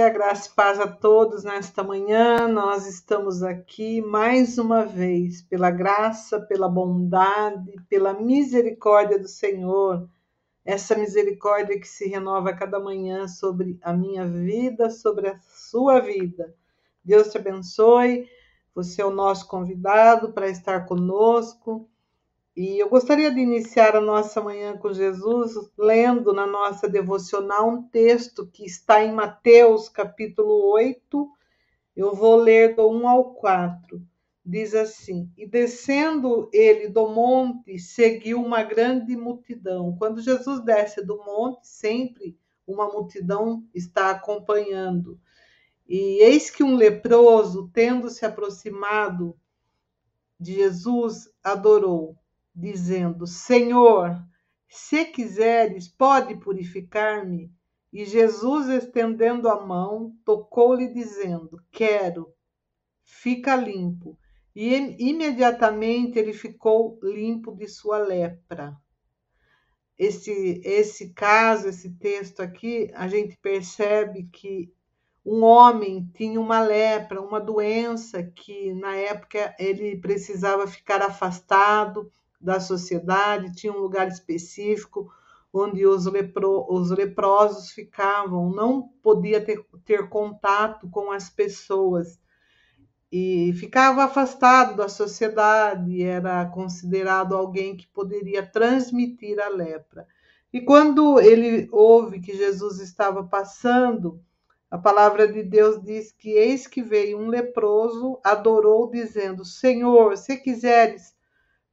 dia, graça e paz a todos nesta manhã. Nós estamos aqui mais uma vez, pela graça, pela bondade, pela misericórdia do Senhor, essa misericórdia que se renova a cada manhã sobre a minha vida, sobre a sua vida. Deus te abençoe. Você é o nosso convidado para estar conosco e eu gostaria de iniciar a nossa manhã com Jesus lendo na nossa devocional um texto que está em Mateus, capítulo 8. Eu vou ler do 1 ao 4. Diz assim: E descendo ele do monte, seguiu uma grande multidão. Quando Jesus desce do monte, sempre uma multidão está acompanhando. E eis que um leproso, tendo se aproximado de Jesus, adorou dizendo: Senhor, se quiseres, pode purificar-me. E Jesus, estendendo a mão, tocou-lhe, dizendo: Quero, fica limpo. E imediatamente ele ficou limpo de sua lepra. Esse, esse caso, esse texto aqui, a gente percebe que um homem tinha uma lepra, uma doença que na época ele precisava ficar afastado, da sociedade, tinha um lugar específico onde os, lepro, os leprosos ficavam, não podia ter, ter contato com as pessoas e ficava afastado da sociedade, era considerado alguém que poderia transmitir a lepra. E quando ele ouve que Jesus estava passando, a palavra de Deus diz que eis que veio um leproso, adorou, dizendo: Senhor, se quiseres,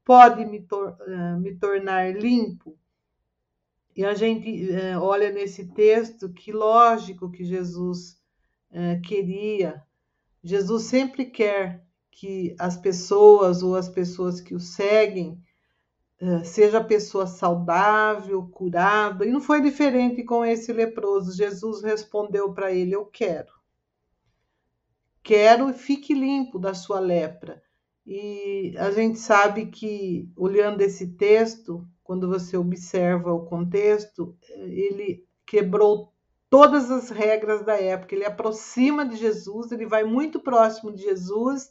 pode me, tor me tornar limpo? E a gente é, olha nesse texto que lógico que Jesus é, queria, Jesus sempre quer que as pessoas ou as pessoas que o seguem seja pessoa saudável, curada, e não foi diferente com esse leproso. Jesus respondeu para ele: Eu quero. Quero e fique limpo da sua lepra. E a gente sabe que, olhando esse texto, quando você observa o contexto, ele quebrou todas as regras da época. Ele aproxima de Jesus, ele vai muito próximo de Jesus,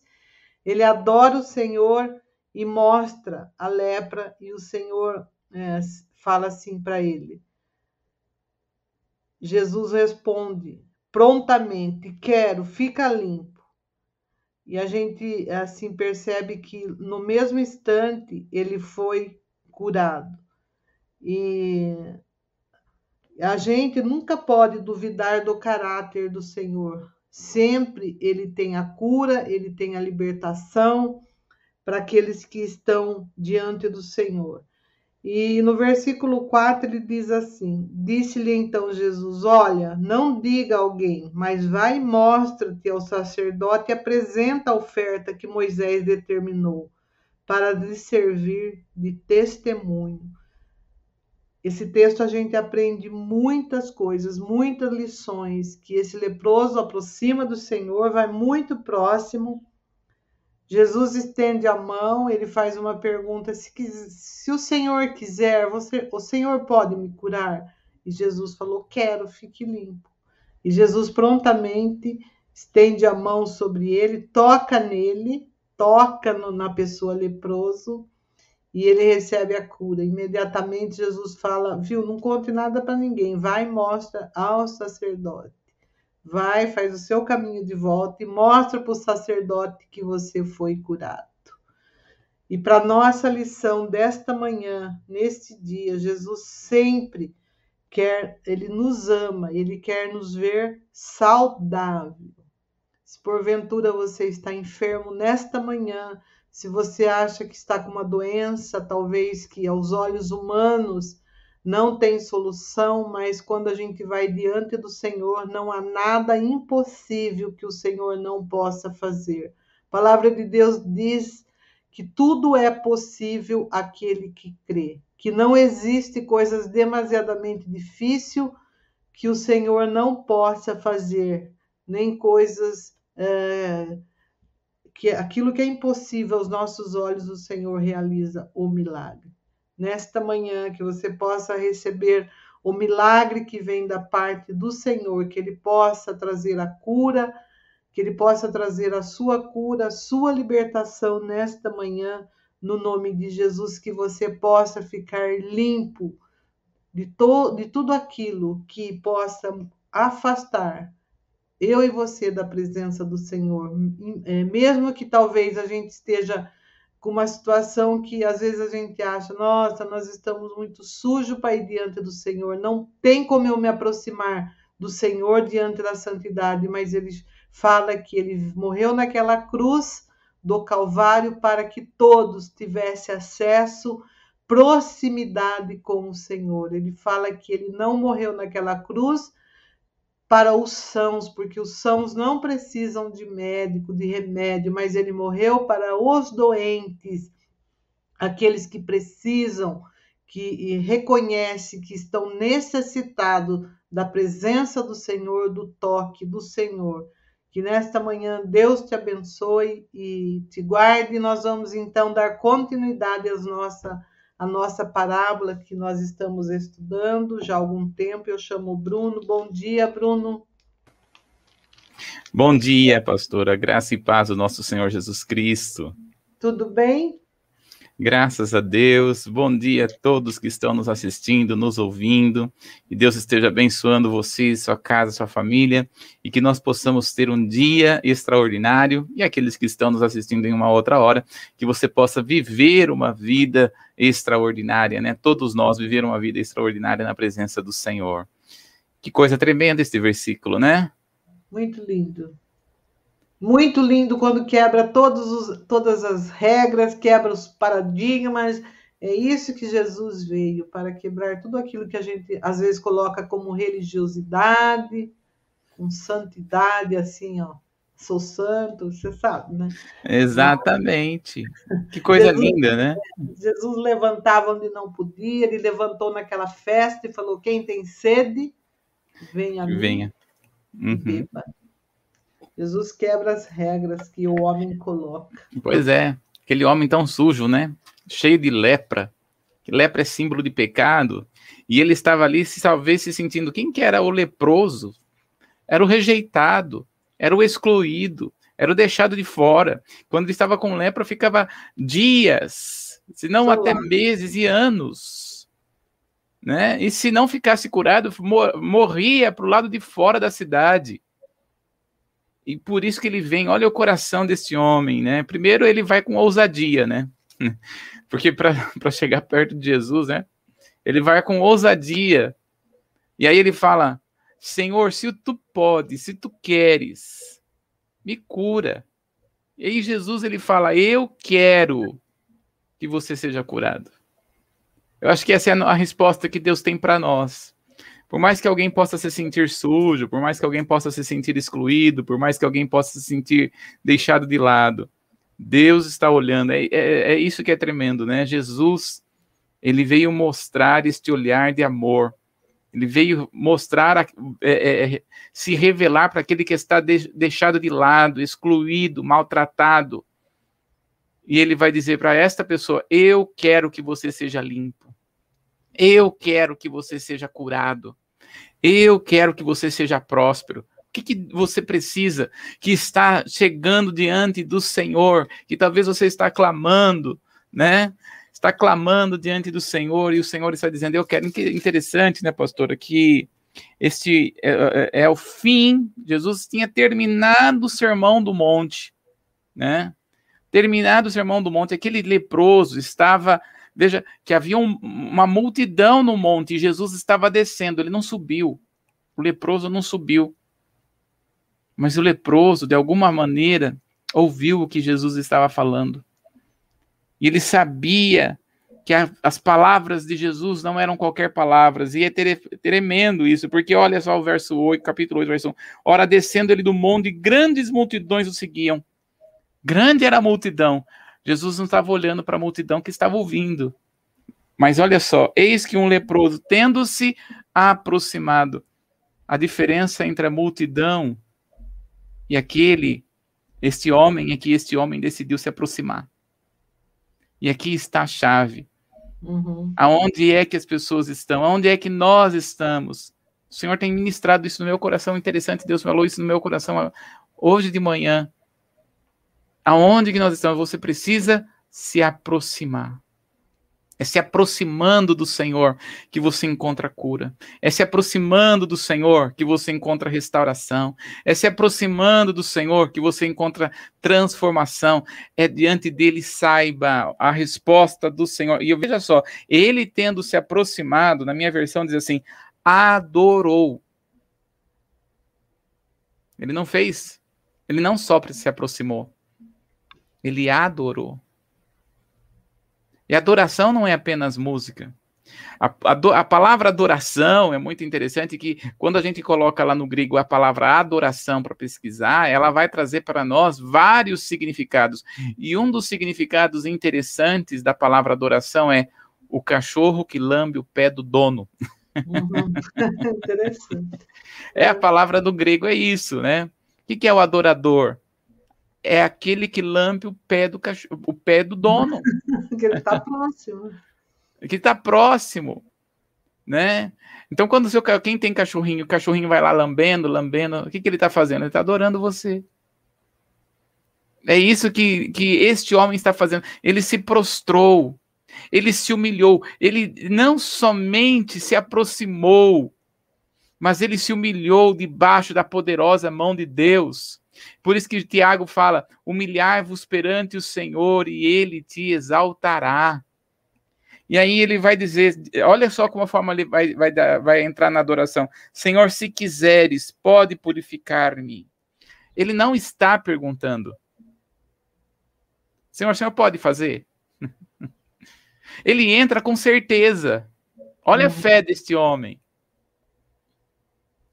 ele adora o Senhor e mostra a lepra, e o Senhor é, fala assim para ele. Jesus responde prontamente: Quero, fica limpo. E a gente assim percebe que no mesmo instante ele foi curado. E a gente nunca pode duvidar do caráter do Senhor. Sempre ele tem a cura, ele tem a libertação para aqueles que estão diante do Senhor. E no versículo 4 ele diz assim: Disse-lhe então Jesus: Olha, não diga a alguém, mas vai e mostra-te ao sacerdote e apresenta a oferta que Moisés determinou para lhe servir de testemunho. Esse texto a gente aprende muitas coisas, muitas lições, que esse leproso aproxima do Senhor, vai muito próximo Jesus estende a mão, ele faz uma pergunta: se, se o Senhor quiser, você, o Senhor pode me curar? E Jesus falou: Quero, fique limpo. E Jesus prontamente estende a mão sobre ele, toca nele, toca no, na pessoa leproso e ele recebe a cura. Imediatamente Jesus fala: Viu, não conte nada para ninguém, vai e mostra ao sacerdote vai, faz o seu caminho de volta e mostra para o sacerdote que você foi curado. E para nossa lição desta manhã, neste dia, Jesus sempre quer, ele nos ama, ele quer nos ver saudável. Se porventura você está enfermo nesta manhã, se você acha que está com uma doença, talvez que aos olhos humanos não tem solução, mas quando a gente vai diante do Senhor, não há nada impossível que o Senhor não possa fazer. A palavra de Deus diz que tudo é possível àquele que crê, que não existe coisas demasiadamente difíceis que o Senhor não possa fazer, nem coisas é, que aquilo que é impossível aos nossos olhos, o Senhor realiza o milagre nesta manhã, que você possa receber o milagre que vem da parte do Senhor, que Ele possa trazer a cura, que Ele possa trazer a sua cura, a sua libertação nesta manhã, no nome de Jesus, que você possa ficar limpo de, to, de tudo aquilo que possa afastar eu e você da presença do Senhor, é, mesmo que talvez a gente esteja com uma situação que às vezes a gente acha, nossa, nós estamos muito sujos para ir diante do Senhor, não tem como eu me aproximar do Senhor diante da santidade, mas ele fala que ele morreu naquela cruz do Calvário para que todos tivessem acesso, proximidade com o Senhor. Ele fala que ele não morreu naquela cruz para os sãos, porque os sãos não precisam de médico, de remédio, mas ele morreu para os doentes, aqueles que precisam, que reconhecem que estão necessitados da presença do Senhor, do toque do Senhor. Que nesta manhã Deus te abençoe e te guarde. Nós vamos então dar continuidade às nossas a nossa parábola que nós estamos estudando já há algum tempo. Eu chamo o Bruno. Bom dia, Bruno. Bom dia, pastora. Graça e paz do nosso Senhor Jesus Cristo. Tudo bem? Graças a Deus. Bom dia a todos que estão nos assistindo, nos ouvindo. Que Deus esteja abençoando você, sua casa, sua família e que nós possamos ter um dia extraordinário e aqueles que estão nos assistindo em uma outra hora, que você possa viver uma vida extraordinária, né? Todos nós viver uma vida extraordinária na presença do Senhor. Que coisa tremenda este versículo, né? Muito lindo. Muito lindo quando quebra todos os, todas as regras, quebra os paradigmas, é, isso que Jesus veio para quebrar tudo aquilo que a gente às vezes coloca como religiosidade, com santidade, assim, ó. Sou santo, você sabe, né? Exatamente. Que coisa Jesus, linda, né? Jesus levantava onde não podia, ele levantou naquela festa e falou: quem tem sede, venha. Venha. Uhum. Beba. Jesus quebra as regras que o homem coloca. Pois é, aquele homem tão sujo, né? Cheio de lepra. Que lepra é símbolo de pecado. E ele estava ali, se talvez se sentindo. Quem que era o leproso? Era o rejeitado, era o excluído, era o deixado de fora. Quando ele estava com lepra, ficava dias, se não até meses e anos. Né? E se não ficasse curado, morria para o lado de fora da cidade. E por isso que ele vem, olha o coração desse homem, né? Primeiro ele vai com ousadia, né? Porque para chegar perto de Jesus, né? Ele vai com ousadia. E aí ele fala: Senhor, se tu podes, se tu queres, me cura. E aí Jesus ele fala: Eu quero que você seja curado. Eu acho que essa é a resposta que Deus tem para nós. Por mais que alguém possa se sentir sujo, por mais que alguém possa se sentir excluído, por mais que alguém possa se sentir deixado de lado, Deus está olhando. É, é, é isso que é tremendo, né? Jesus, ele veio mostrar este olhar de amor. Ele veio mostrar, é, é, é, se revelar para aquele que está de, deixado de lado, excluído, maltratado. E ele vai dizer para esta pessoa: Eu quero que você seja limpo. Eu quero que você seja curado. Eu quero que você seja próspero. O que, que, você precisa que está chegando diante do Senhor, que talvez você está clamando, né? Está clamando diante do Senhor e o Senhor está dizendo: Eu quero. Interessante, né, pastora, que este é, é, é o fim. Jesus tinha terminado o sermão do monte, né? Terminado o sermão do monte, aquele leproso estava Veja que havia um, uma multidão no monte e Jesus estava descendo, ele não subiu. O leproso não subiu. Mas o leproso, de alguma maneira, ouviu o que Jesus estava falando. E ele sabia que a, as palavras de Jesus não eram qualquer palavras. E é tremendo isso, porque olha só o verso 8, capítulo 8, verso 1. Ora, descendo ele do monte, grandes multidões o seguiam. Grande era a multidão. Jesus não estava olhando para a multidão que estava ouvindo. Mas olha só, eis que um leproso, tendo-se aproximado, a diferença entre a multidão e aquele, este homem, é que este homem decidiu se aproximar. E aqui está a chave. Uhum. Aonde é que as pessoas estão? Aonde é que nós estamos? O Senhor tem ministrado isso no meu coração. Interessante, Deus falou isso no meu coração hoje de manhã aonde que nós estamos, você precisa se aproximar. É se aproximando do Senhor que você encontra cura. É se aproximando do Senhor que você encontra restauração. É se aproximando do Senhor que você encontra transformação. É diante dele saiba a resposta do Senhor. E veja só, ele tendo se aproximado, na minha versão diz assim, adorou. Ele não fez, ele não só se aproximou, ele adorou. E adoração não é apenas música. A, a, a, palavra adoração é muito interessante que quando a gente coloca lá no grego a palavra adoração para pesquisar, ela vai trazer para nós vários significados. E um dos significados interessantes da palavra adoração é o cachorro que lambe o pé do dono. Uhum. interessante. É a palavra do grego é isso, né? O que, que é o adorador? É aquele que lambe o pé do cachorro, o pé do dono. que ele está próximo. que está próximo, né? Então, quando seu quem tem cachorrinho, o cachorrinho vai lá lambendo, lambendo, o que, que ele está fazendo? Ele está adorando você. É isso que, que este homem está fazendo. Ele se prostrou, ele se humilhou, ele não somente se aproximou, mas ele se humilhou debaixo da poderosa mão de Deus. Por isso que Tiago fala: humilhar-vos perante o Senhor e ele te exaltará. E aí ele vai dizer: olha só como a forma ele vai, vai, dar, vai entrar na adoração. Senhor, se quiseres, pode purificar-me. Ele não está perguntando. Senhor, o senhor pode fazer? Ele entra com certeza. Olha uhum. a fé deste homem.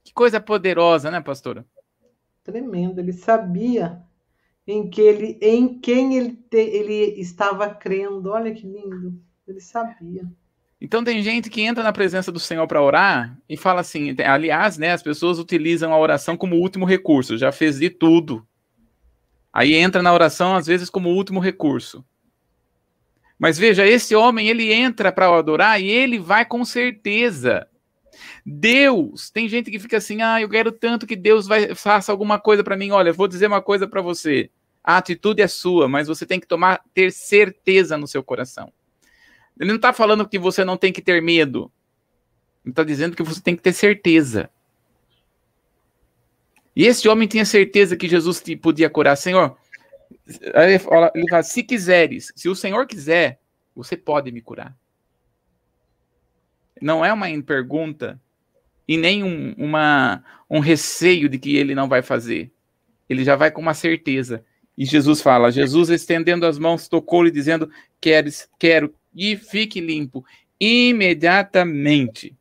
Que coisa poderosa, né, pastora? Tremendo. Ele sabia em que ele, em quem ele, te, ele estava crendo. Olha que lindo. Ele sabia. Então tem gente que entra na presença do Senhor para orar e fala assim, aliás, né, as pessoas utilizam a oração como último recurso, já fez de tudo. Aí entra na oração às vezes como último recurso. Mas veja, esse homem, ele entra para adorar e ele vai com certeza. Deus, tem gente que fica assim: "Ah, eu quero tanto que Deus vai faça alguma coisa para mim". Olha, vou dizer uma coisa para você. A atitude é sua, mas você tem que tomar ter certeza no seu coração. Ele não está falando que você não tem que ter medo. Ele está dizendo que você tem que ter certeza. E esse homem tinha certeza que Jesus podia curar. Senhor, ele fala, se quiseres, se o Senhor quiser, você pode me curar. Não é uma pergunta e nem um, uma, um receio de que ele não vai fazer. Ele já vai com uma certeza. E Jesus fala: Jesus estendendo as mãos, tocou-lhe, dizendo: Queres, quero, e fique limpo imediatamente.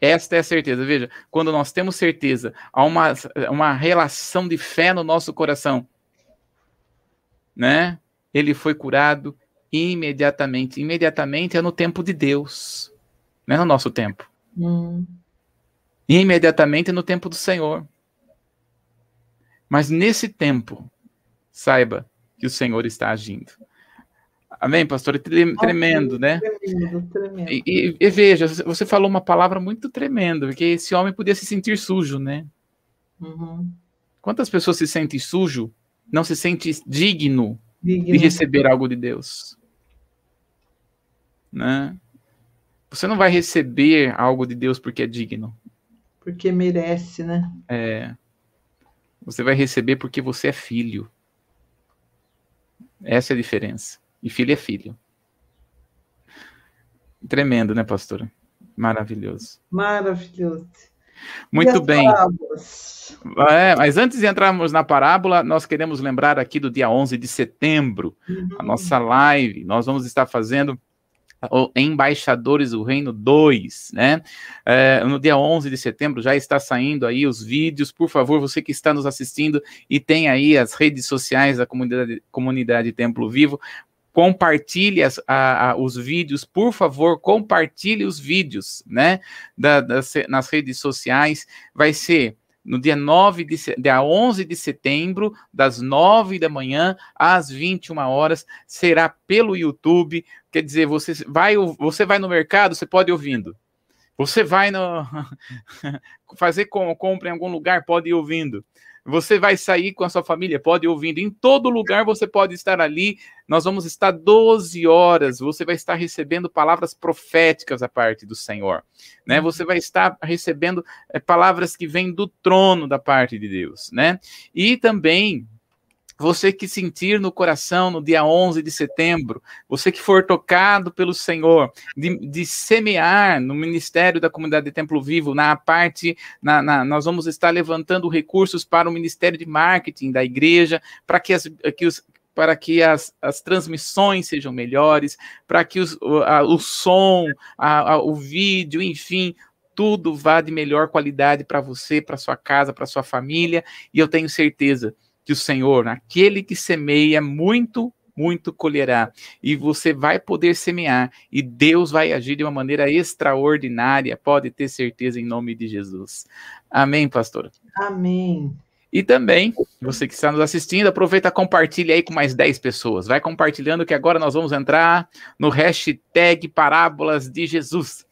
Esta é a certeza. Veja, quando nós temos certeza, há uma, uma relação de fé no nosso coração, né? Ele foi curado imediatamente. Imediatamente é no tempo de Deus, não é no nosso tempo. Hum. Imediatamente é no tempo do Senhor. Mas nesse tempo, saiba que o Senhor está agindo. Amém, pastor? É tremendo, né? Tremendo, tremendo. E, e, e, veja, você falou uma palavra muito tremenda, porque esse homem podia se sentir sujo, né? Uhum. Quantas pessoas se sentem sujo, não se sente digno, digno, de receber algo de Deus? Né? Você não vai receber algo de Deus porque é digno. Porque merece, né? É. Você vai receber porque você é filho. Essa é a diferença. E filho é filho. Tremendo, né, pastora? Maravilhoso. Maravilhoso. Muito bem. É, mas antes de entrarmos na parábola, nós queremos lembrar aqui do dia 11 de setembro, uhum. a nossa live. Nós vamos estar fazendo Embaixadores do Reino 2, né? É, no dia 11 de setembro já está saindo aí os vídeos. Por favor, você que está nos assistindo e tem aí as redes sociais da comunidade, comunidade Templo Vivo, compartilhe as, a, a, os vídeos, por favor, compartilhe os vídeos, né, da, das, nas redes sociais, vai ser no dia 9 de, dia 11 de setembro, das 9 da manhã às 21 horas, será pelo YouTube, quer dizer, você vai, você vai no mercado, você pode ir ouvindo, você vai no fazer compra em algum lugar, pode ir ouvindo. Você vai sair com a sua família, pode ir ouvindo. Em todo lugar você pode estar ali. Nós vamos estar 12 horas. Você vai estar recebendo palavras proféticas da parte do Senhor. Né? Você vai estar recebendo é, palavras que vêm do trono da parte de Deus. Né? E também você que sentir no coração no dia 11 de setembro, você que for tocado pelo Senhor, de, de semear no ministério da comunidade de Templo Vivo, na parte, na, na, nós vamos estar levantando recursos para o ministério de marketing da igreja, para que, as, que os, para que as, as transmissões sejam melhores, para que os, o, a, o som, a, a, o vídeo, enfim, tudo vá de melhor qualidade para você, para sua casa, para sua família, e eu tenho certeza que o Senhor, aquele que semeia muito, muito colherá. E você vai poder semear e Deus vai agir de uma maneira extraordinária, pode ter certeza em nome de Jesus. Amém, pastor? Amém. E também, você que está nos assistindo, aproveita e compartilha aí com mais 10 pessoas. Vai compartilhando que agora nós vamos entrar no hashtag Parábolas de Jesus.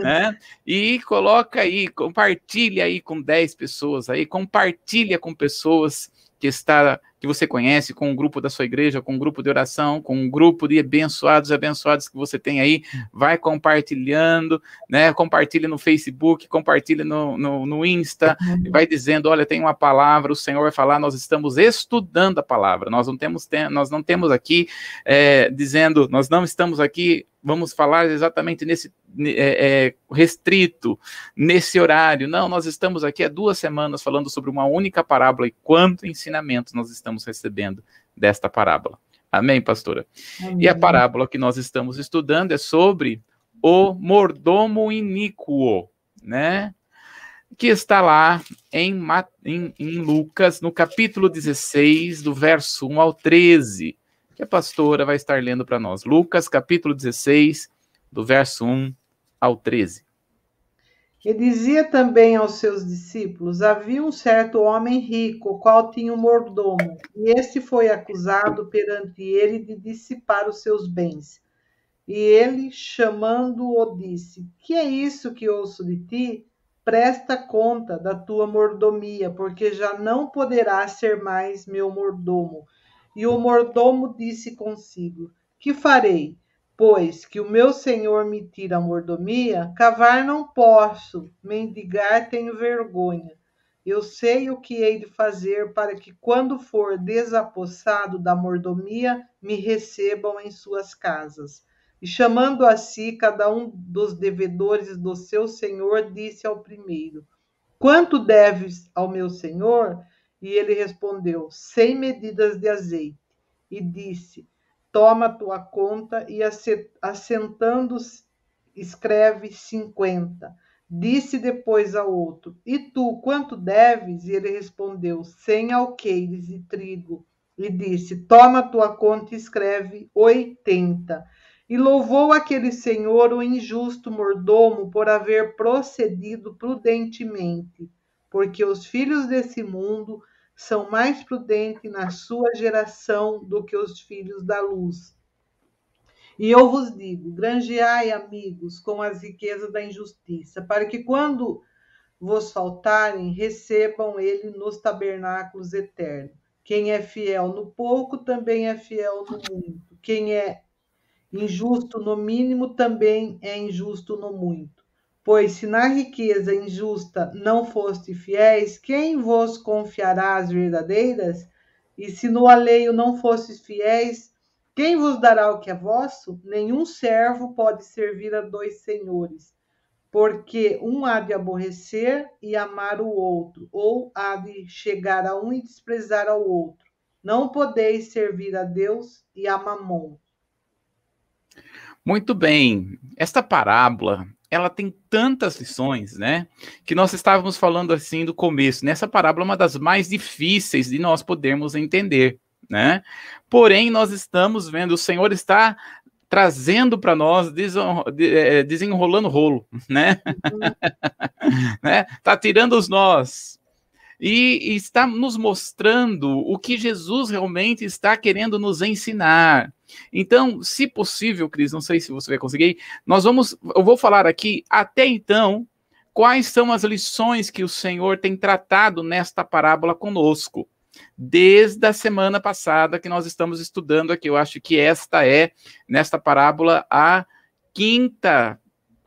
né? E coloca aí, compartilha aí com 10 pessoas aí, compartilha com pessoas que está que você conhece, com o um grupo da sua igreja, com um grupo de oração, com um grupo de abençoados e abençoados que você tem aí, vai compartilhando, né? Compartilha no Facebook, compartilha no, no, no Insta, uhum. vai dizendo, olha, tem uma palavra, o Senhor vai falar, nós estamos estudando a palavra, nós não temos, nós não temos aqui é, dizendo, nós não estamos aqui vamos falar exatamente nesse é, restrito, nesse horário. Não, nós estamos aqui há duas semanas falando sobre uma única parábola e quanto ensinamento nós estamos recebendo desta parábola. Amém, pastora? Amém. E a parábola que nós estamos estudando é sobre o mordomo iníquo, né? Que está lá em, em, em Lucas, no capítulo 16, do verso 1 ao 13, que a pastora vai estar lendo para nós. Lucas, capítulo 16, do verso 1 ao 13. E dizia também aos seus discípulos: Havia um certo homem rico, qual tinha um mordomo, e este foi acusado perante ele de dissipar os seus bens. E ele, chamando-o, disse: Que é isso que ouço de ti? Presta conta da tua mordomia, porque já não poderás ser mais meu mordomo. E o mordomo disse consigo: Que farei? Pois que o meu senhor me tira a mordomia, cavar não posso, mendigar tenho vergonha. Eu sei o que hei de fazer para que, quando for desapossado da mordomia, me recebam em suas casas. E chamando a si cada um dos devedores do seu senhor, disse ao primeiro: Quanto deves ao meu senhor? E ele respondeu: Cem medidas de azeite. E disse: Toma tua conta e assentando escreve cinquenta. Disse depois ao outro: E tu, quanto deves? E ele respondeu: Cem alqueires de trigo. E disse: Toma tua conta e escreve oitenta. E louvou aquele senhor o injusto mordomo por haver procedido prudentemente, porque os filhos desse mundo são mais prudentes na sua geração do que os filhos da luz. E eu vos digo: granjeai, amigos, com as riquezas da injustiça, para que quando vos faltarem, recebam ele nos tabernáculos eternos. Quem é fiel no pouco também é fiel no muito. Quem é Injusto no mínimo também é injusto no muito. Pois se na riqueza injusta não foste fiéis, quem vos confiará as verdadeiras? E se no alheio não fostes fiéis, quem vos dará o que é vosso? Nenhum servo pode servir a dois senhores, porque um há de aborrecer e amar o outro, ou há de chegar a um e desprezar ao outro. Não podeis servir a Deus e a Mamon. Muito bem. Esta parábola, ela tem tantas lições, né? Que nós estávamos falando assim do começo. Nessa parábola é uma das mais difíceis de nós podermos entender, né? Porém, nós estamos vendo, o Senhor está trazendo para nós, é, desenrolando rolo, né? Uhum. né? Tá tirando os nós, e está nos mostrando o que Jesus realmente está querendo nos ensinar. Então, se possível, Cris, não sei se você vai conseguir, nós vamos, eu vou falar aqui até então quais são as lições que o Senhor tem tratado nesta parábola conosco. Desde a semana passada que nós estamos estudando aqui, eu acho que esta é, nesta parábola, a quinta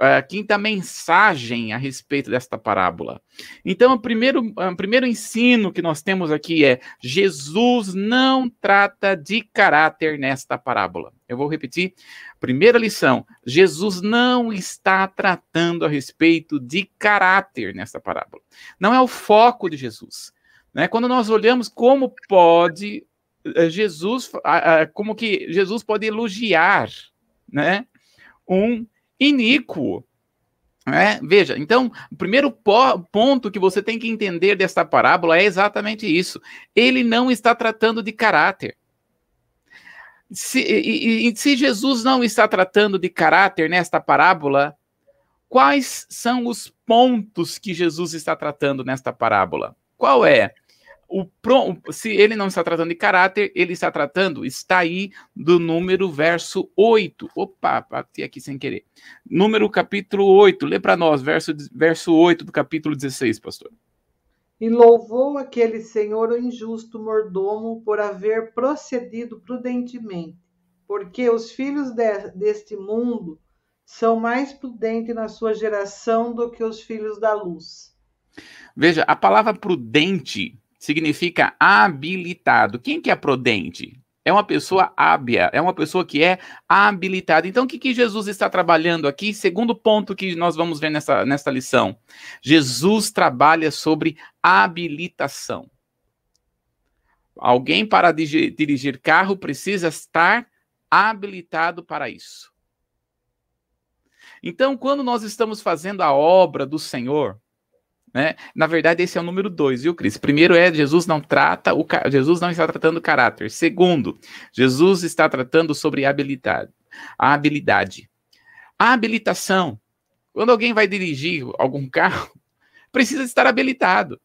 a quinta mensagem a respeito desta parábola. Então, o primeiro, o primeiro ensino que nós temos aqui é: Jesus não trata de caráter nesta parábola. Eu vou repetir. Primeira lição: Jesus não está tratando a respeito de caráter nesta parábola. Não é o foco de Jesus. Né? Quando nós olhamos como pode eh, Jesus, como que Jesus pode elogiar, né? Um iníquo. É, veja, então, o primeiro ponto que você tem que entender desta parábola é exatamente isso. Ele não está tratando de caráter. Se, e, e, se Jesus não está tratando de caráter nesta parábola, quais são os pontos que Jesus está tratando nesta parábola? Qual é? O se ele não está tratando de caráter, ele está tratando, está aí do número verso 8. Opa, bati aqui sem querer. Número capítulo 8, lê para nós, verso, verso 8 do capítulo 16, pastor. E louvou aquele senhor o injusto mordomo por haver procedido prudentemente, porque os filhos de, deste mundo são mais prudentes na sua geração do que os filhos da luz. Veja, a palavra prudente significa habilitado. Quem que é prudente? É uma pessoa hábia, é uma pessoa que é habilitada. Então, o que, que Jesus está trabalhando aqui? Segundo ponto que nós vamos ver nessa, nessa lição. Jesus trabalha sobre habilitação. Alguém para dirigir carro precisa estar habilitado para isso. Então, quando nós estamos fazendo a obra do Senhor, né? Na verdade, esse é o número dois, viu, Cris? Primeiro é Jesus não trata o Jesus não está tratando o caráter. Segundo, Jesus está tratando sobre habilidade. A habilidade. A habilitação. Quando alguém vai dirigir algum carro, precisa estar habilitado.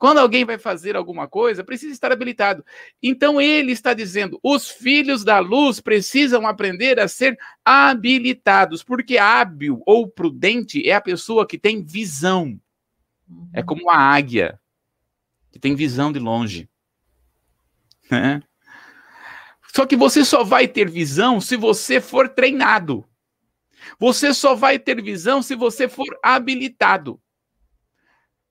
Quando alguém vai fazer alguma coisa, precisa estar habilitado. Então ele está dizendo: os filhos da luz precisam aprender a ser habilitados, porque hábil ou prudente é a pessoa que tem visão. Uhum. É como a águia, que tem visão de longe. Né? Só que você só vai ter visão se você for treinado. Você só vai ter visão se você for habilitado.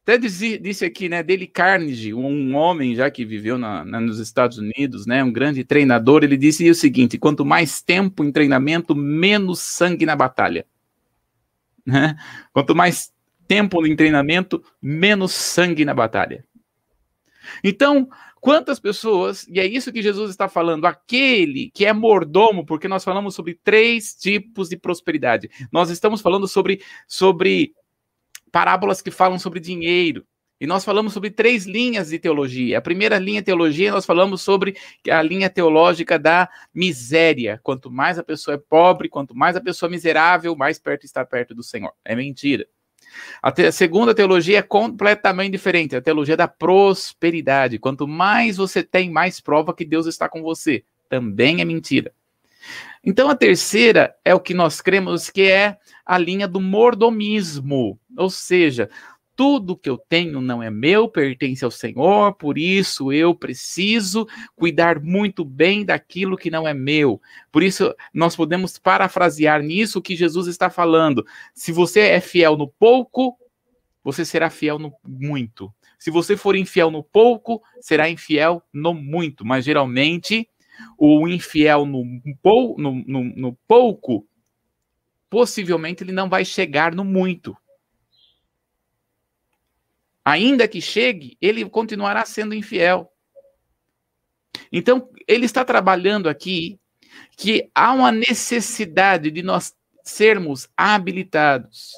Até disse, aqui, né, Dele Carnegie, um homem já que viveu na, na, nos Estados Unidos, né, um grande treinador, ele disse o seguinte: quanto mais tempo em treinamento, menos sangue na batalha. Né? Quanto mais tempo em treinamento, menos sangue na batalha. Então, quantas pessoas, e é isso que Jesus está falando, aquele que é mordomo, porque nós falamos sobre três tipos de prosperidade. Nós estamos falando sobre, sobre parábolas que falam sobre dinheiro. E nós falamos sobre três linhas de teologia. A primeira linha de teologia, nós falamos sobre a linha teológica da miséria. Quanto mais a pessoa é pobre, quanto mais a pessoa é miserável, mais perto está perto do Senhor. É mentira. A, te, a segunda teologia é completamente diferente, a teologia da prosperidade. Quanto mais você tem, mais prova que Deus está com você. Também é mentira. Então a terceira é o que nós cremos que é a linha do mordomismo, ou seja, tudo que eu tenho não é meu, pertence ao Senhor, por isso eu preciso cuidar muito bem daquilo que não é meu. Por isso, nós podemos parafrasear nisso o que Jesus está falando. Se você é fiel no pouco, você será fiel no muito. Se você for infiel no pouco, será infiel no muito. Mas geralmente, o infiel no, no, no, no pouco, possivelmente ele não vai chegar no muito. Ainda que chegue, ele continuará sendo infiel. Então, ele está trabalhando aqui que há uma necessidade de nós sermos habilitados.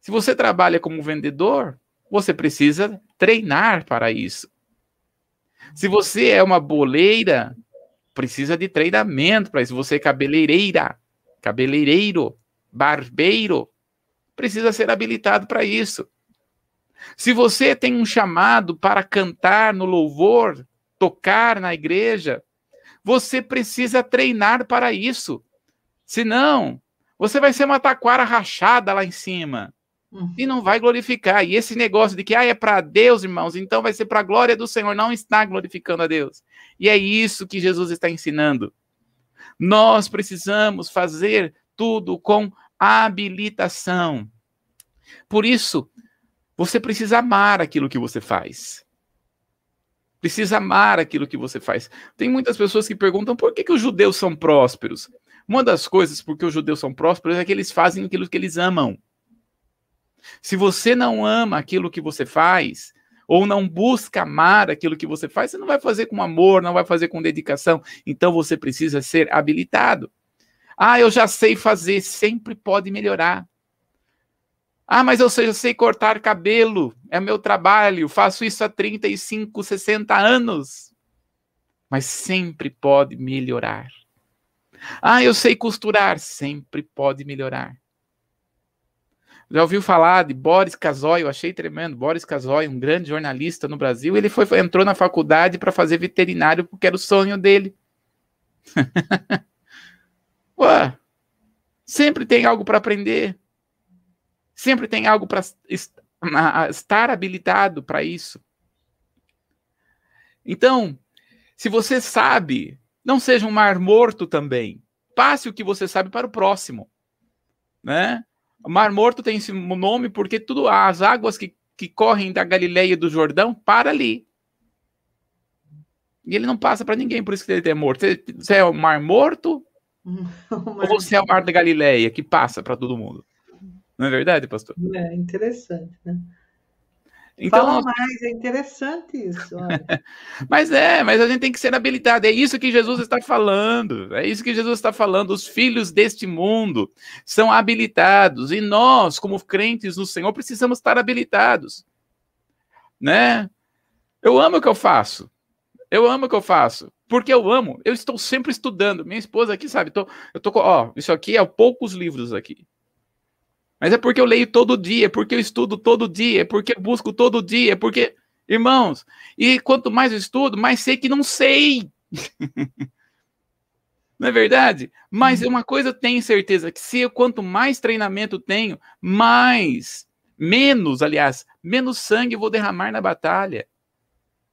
Se você trabalha como vendedor, você precisa treinar para isso. Se você é uma boleira, precisa de treinamento para isso. Você é cabeleireira, cabeleireiro, barbeiro, precisa ser habilitado para isso. Se você tem um chamado para cantar no louvor, tocar na igreja, você precisa treinar para isso. Senão, você vai ser uma taquara rachada lá em cima e não vai glorificar. E esse negócio de que ah, é para Deus, irmãos, então vai ser para a glória do Senhor, não está glorificando a Deus. E é isso que Jesus está ensinando. Nós precisamos fazer tudo com habilitação. Por isso, você precisa amar aquilo que você faz. Precisa amar aquilo que você faz. Tem muitas pessoas que perguntam por que, que os judeus são prósperos. Uma das coisas porque os judeus são prósperos é que eles fazem aquilo que eles amam. Se você não ama aquilo que você faz, ou não busca amar aquilo que você faz, você não vai fazer com amor, não vai fazer com dedicação. Então você precisa ser habilitado. Ah, eu já sei fazer, sempre pode melhorar. Ah, mas eu já sei cortar cabelo, é meu trabalho, faço isso há 35, 60 anos. Mas sempre pode melhorar. Ah, eu sei costurar, sempre pode melhorar. Já ouviu falar de Boris Casoy? Eu achei tremendo. Boris Casoy, um grande jornalista no Brasil, ele foi, entrou na faculdade para fazer veterinário porque era o sonho dele. Ué, sempre tem algo para aprender. Sempre tem algo para estar habilitado para isso. Então, se você sabe, não seja um mar morto também. Passe o que você sabe para o próximo, né? Mar Morto tem esse nome porque tudo as águas que, que correm da Galileia e do Jordão para ali. E ele não passa para ninguém, por isso que ele é morto. Você é o Mar Morto ou você é o Mar da Galileia que passa para todo mundo? Não é verdade, pastor? É interessante, né? Então, Fala mais, é interessante isso. mas é, mas a gente tem que ser habilitado. É isso que Jesus está falando. É isso que Jesus está falando. Os filhos deste mundo são habilitados e nós, como crentes no Senhor, precisamos estar habilitados, né? Eu amo o que eu faço. Eu amo o que eu faço. Porque eu amo. Eu estou sempre estudando. Minha esposa aqui sabe. Tô, eu tô, ó, isso aqui é poucos livros aqui. Mas é porque eu leio todo dia, é porque eu estudo todo dia, é porque eu busco todo dia, é porque. Irmãos, e quanto mais eu estudo, mais sei que não sei. não é verdade? Mas uhum. uma coisa eu tenho certeza: que se eu quanto mais treinamento tenho, mais, menos, aliás, menos sangue eu vou derramar na batalha.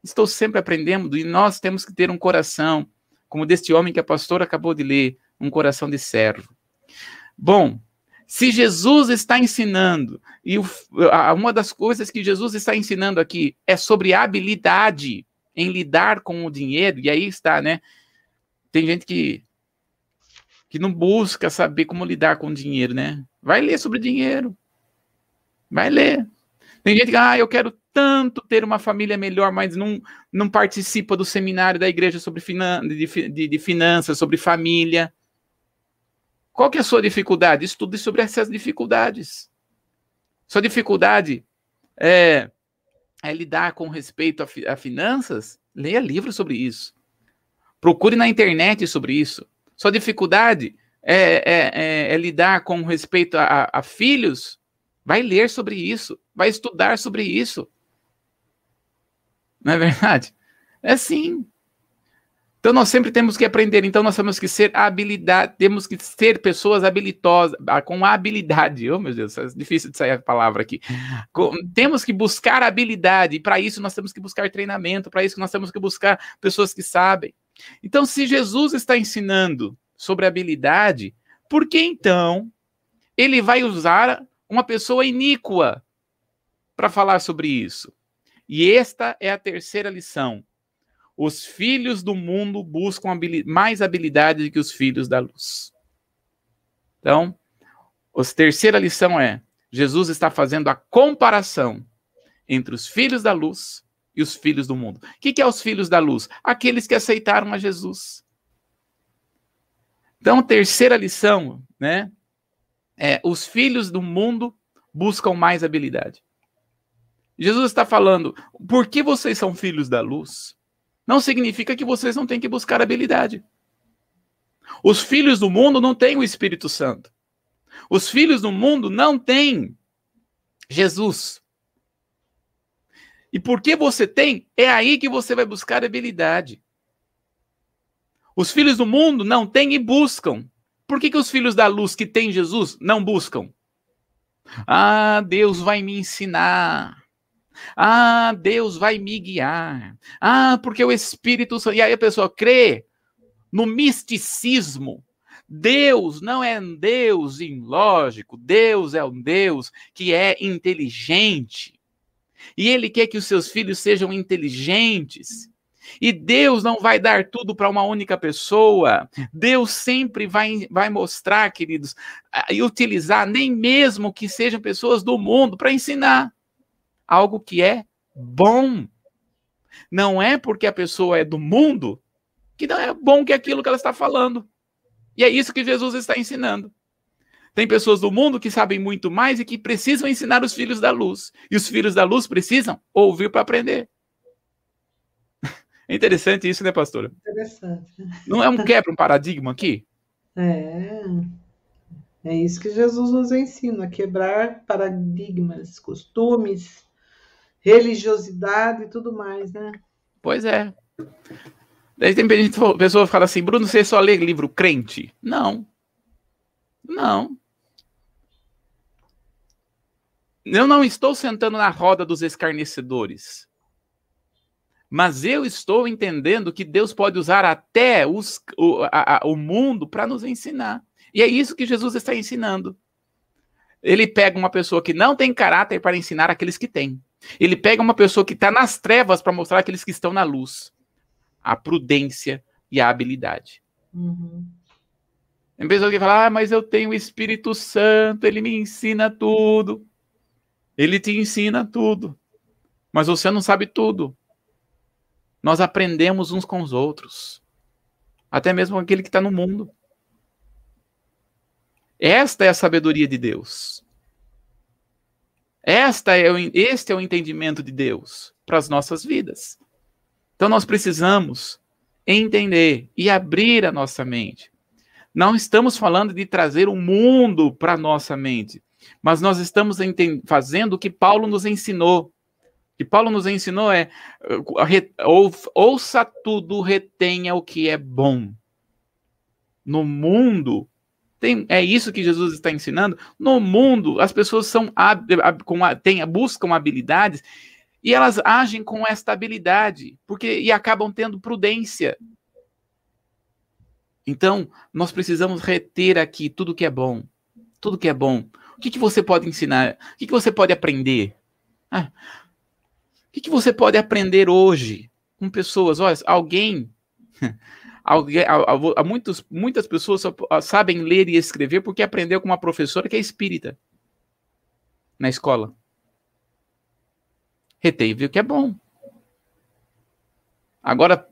Estou sempre aprendendo e nós temos que ter um coração, como deste homem que a pastora acabou de ler, um coração de servo. Bom, se Jesus está ensinando, e uma das coisas que Jesus está ensinando aqui é sobre habilidade em lidar com o dinheiro, e aí está, né? Tem gente que, que não busca saber como lidar com o dinheiro, né? Vai ler sobre dinheiro. Vai ler. Tem gente que, ah, eu quero tanto ter uma família melhor, mas não, não participa do seminário da igreja sobre finan de, de, de finanças, sobre família. Qual que é a sua dificuldade? Estude sobre essas dificuldades. Sua dificuldade é, é lidar com respeito a, fi, a finanças? Leia livros sobre isso. Procure na internet sobre isso. Sua dificuldade é, é, é, é lidar com respeito a, a, filhos? Vai ler sobre isso. Vai estudar sobre isso. Não é verdade? É sim. Então nós sempre temos que aprender, então nós temos que ser habilidade, temos que ser pessoas habilitosas, ah, com habilidade. Oh, meu Deus, é difícil de sair a palavra aqui. Com, temos que buscar habilidade, e para isso nós temos que buscar treinamento, para isso nós temos que buscar pessoas que sabem. Então, se Jesus está ensinando sobre habilidade, por que então ele vai usar uma pessoa iníqua para falar sobre isso? E esta é a terceira lição os filhos do mundo buscam habilidade, mais habilidade que os filhos da luz. Então, a terceira lição é: Jesus está fazendo a comparação entre os filhos da luz e os filhos do mundo. O que, que é os filhos da luz? Aqueles que aceitaram a Jesus. Então, terceira lição, né? É, os filhos do mundo buscam mais habilidade. Jesus está falando, por que vocês são filhos da luz? Não significa que vocês não têm que buscar habilidade. Os filhos do mundo não têm o Espírito Santo. Os filhos do mundo não têm Jesus. E porque você tem, é aí que você vai buscar habilidade. Os filhos do mundo não têm e buscam. Por que, que os filhos da luz que têm Jesus não buscam? Ah, Deus vai me ensinar. Ah, Deus vai me guiar. Ah, porque o Espírito Santo. E aí a pessoa crê no misticismo. Deus não é um Deus ilógico, Deus é um Deus que é inteligente. E Ele quer que os seus filhos sejam inteligentes. E Deus não vai dar tudo para uma única pessoa. Deus sempre vai, vai mostrar, queridos, e utilizar nem mesmo que sejam pessoas do mundo para ensinar algo que é bom. Não é porque a pessoa é do mundo que não é bom que aquilo que ela está falando. E é isso que Jesus está ensinando. Tem pessoas do mundo que sabem muito mais e que precisam ensinar os filhos da luz. E os filhos da luz precisam ouvir para aprender. É interessante isso, né, pastora? Interessante. Não é um quebra, um paradigma aqui? É. É isso que Jesus nos ensina, quebrar paradigmas, costumes, religiosidade e tudo mais, né? Pois é. Daí tem pessoa que fala assim, Bruno, você só lê livro crente? Não. Não. Eu não estou sentando na roda dos escarnecedores. Mas eu estou entendendo que Deus pode usar até os, o, a, o mundo para nos ensinar. E é isso que Jesus está ensinando. Ele pega uma pessoa que não tem caráter para ensinar aqueles que têm. Ele pega uma pessoa que está nas trevas para mostrar aqueles que estão na luz. A prudência e a habilidade. Uhum. Tem pessoa que fala, ah, mas eu tenho o Espírito Santo, ele me ensina tudo. Ele te ensina tudo. Mas você não sabe tudo. Nós aprendemos uns com os outros. Até mesmo aquele que está no mundo. Esta é a sabedoria de Deus. Esta é o, este é o entendimento de Deus para as nossas vidas. Então nós precisamos entender e abrir a nossa mente. Não estamos falando de trazer o mundo para a nossa mente, mas nós estamos fazendo o que Paulo nos ensinou. O que Paulo nos ensinou é ouça tudo, retenha o que é bom. No mundo, tem, é isso que Jesus está ensinando. No mundo, as pessoas são com, tem, buscam habilidades e elas agem com esta habilidade, porque e acabam tendo prudência. Então, nós precisamos reter aqui tudo que é bom. Tudo que é bom. O que, que você pode ensinar? O que, que você pode aprender? Ah, o que, que você pode aprender hoje com pessoas? Olha, alguém. Alguém há, muitos, muitas pessoas só sabem ler e escrever porque aprendeu com uma professora que é espírita na escola. Reteve o que é bom. Agora,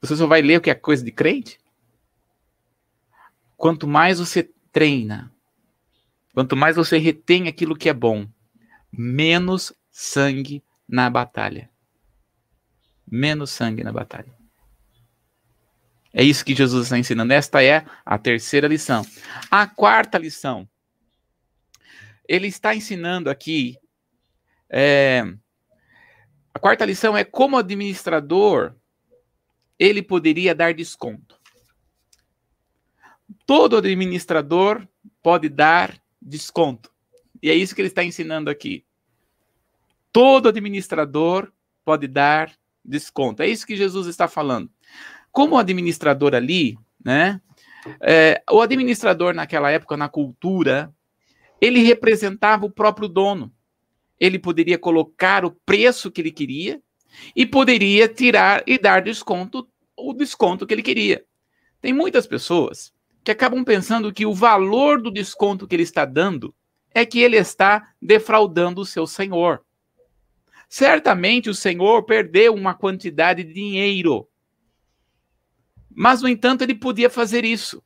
você só vai ler o que é coisa de crente? Quanto mais você treina, Quanto mais você retém aquilo que é bom, menos sangue na batalha. Menos sangue na batalha. É isso que Jesus está ensinando. Esta é a terceira lição. A quarta lição. Ele está ensinando aqui. É, a quarta lição é como administrador ele poderia dar desconto. Todo administrador pode dar desconto. E é isso que ele está ensinando aqui. Todo administrador pode dar desconto. É isso que Jesus está falando. Como administrador ali, né? É, o administrador naquela época, na cultura, ele representava o próprio dono. Ele poderia colocar o preço que ele queria e poderia tirar e dar desconto, o desconto que ele queria. Tem muitas pessoas que acabam pensando que o valor do desconto que ele está dando é que ele está defraudando o seu senhor. Certamente o senhor perdeu uma quantidade de dinheiro. Mas, no entanto, ele podia fazer isso.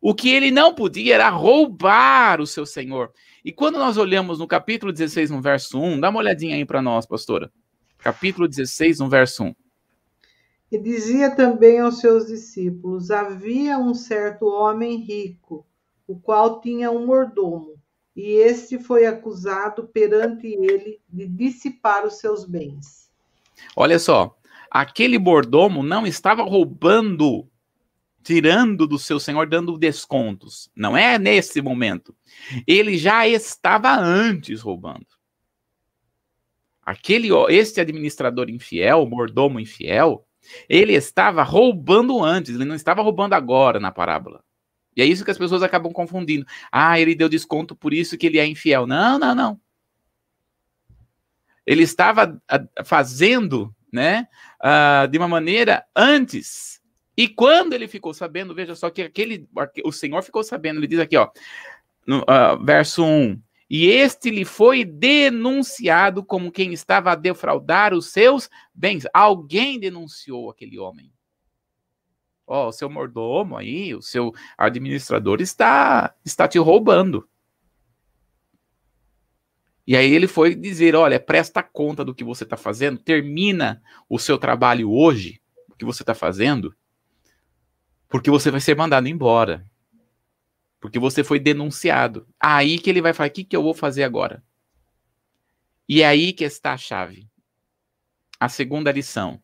O que ele não podia era roubar o seu senhor. E quando nós olhamos no capítulo 16, no verso 1, dá uma olhadinha aí para nós, pastora. Capítulo 16, no verso 1. E dizia também aos seus discípulos: Havia um certo homem rico, o qual tinha um mordomo, e este foi acusado perante ele de dissipar os seus bens. Olha só, aquele mordomo não estava roubando, tirando do seu senhor, dando descontos. Não é nesse momento. Ele já estava antes roubando. Aquele, este administrador infiel, mordomo infiel, ele estava roubando antes, ele não estava roubando agora na parábola. E é isso que as pessoas acabam confundindo. Ah, ele deu desconto por isso que ele é infiel. Não, não, não. Ele estava fazendo, né, uh, de uma maneira antes. E quando ele ficou sabendo, veja só que aquele, o Senhor ficou sabendo, ele diz aqui, ó, no uh, verso 1, e este lhe foi denunciado como quem estava a defraudar os seus bens. Alguém denunciou aquele homem. Ó, oh, o seu mordomo aí, o seu administrador está está te roubando. E aí ele foi dizer, olha, presta conta do que você está fazendo, termina o seu trabalho hoje, o que você está fazendo, porque você vai ser mandado embora. Porque você foi denunciado. Aí que ele vai falar: o que, que eu vou fazer agora? E é aí que está a chave. A segunda lição.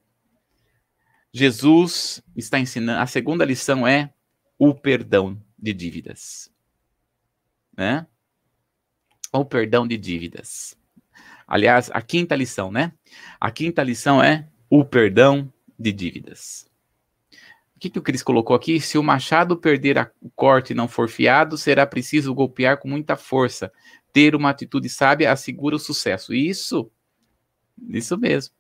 Jesus está ensinando. A segunda lição é o perdão de dívidas. Né? O perdão de dívidas. Aliás, a quinta lição, né? A quinta lição é o perdão de dívidas que, que o Cris colocou aqui? Se o machado perder a, o corte e não for fiado, será preciso golpear com muita força. Ter uma atitude sábia assegura o sucesso. Isso, isso mesmo.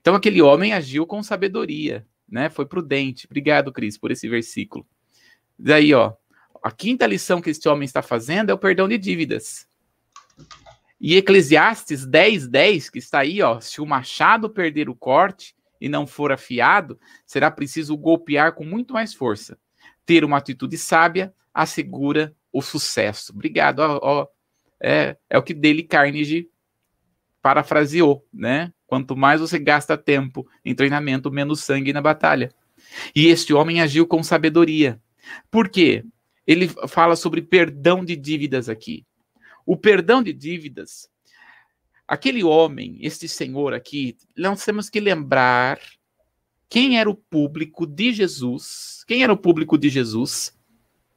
Então aquele homem agiu com sabedoria, né? Foi prudente. Obrigado, Cris, por esse versículo. Daí, ó, a quinta lição que este homem está fazendo é o perdão de dívidas. E Eclesiastes 10, 10, que está aí, ó, se o machado perder o corte e não for afiado, será preciso golpear com muito mais força. Ter uma atitude sábia assegura o sucesso. Obrigado. Ó, ó, é, é o que Dale Carnegie parafraseou, né? Quanto mais você gasta tempo em treinamento, menos sangue na batalha. E este homem agiu com sabedoria. Por quê? Ele fala sobre perdão de dívidas aqui. O perdão de dívidas, aquele homem, este senhor aqui, nós temos que lembrar quem era o público de Jesus, quem era o público de Jesus,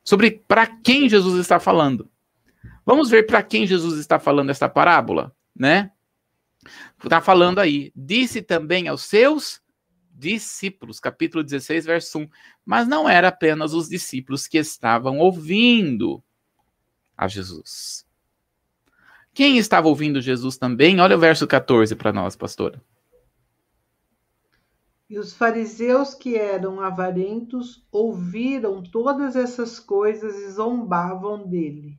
sobre para quem Jesus está falando. Vamos ver para quem Jesus está falando esta parábola, né? Está falando aí. Disse também aos seus discípulos, capítulo 16, verso 1. Mas não era apenas os discípulos que estavam ouvindo a Jesus. Quem estava ouvindo Jesus também? Olha o verso 14 para nós, pastora. E os fariseus que eram avarentos ouviram todas essas coisas e zombavam dele.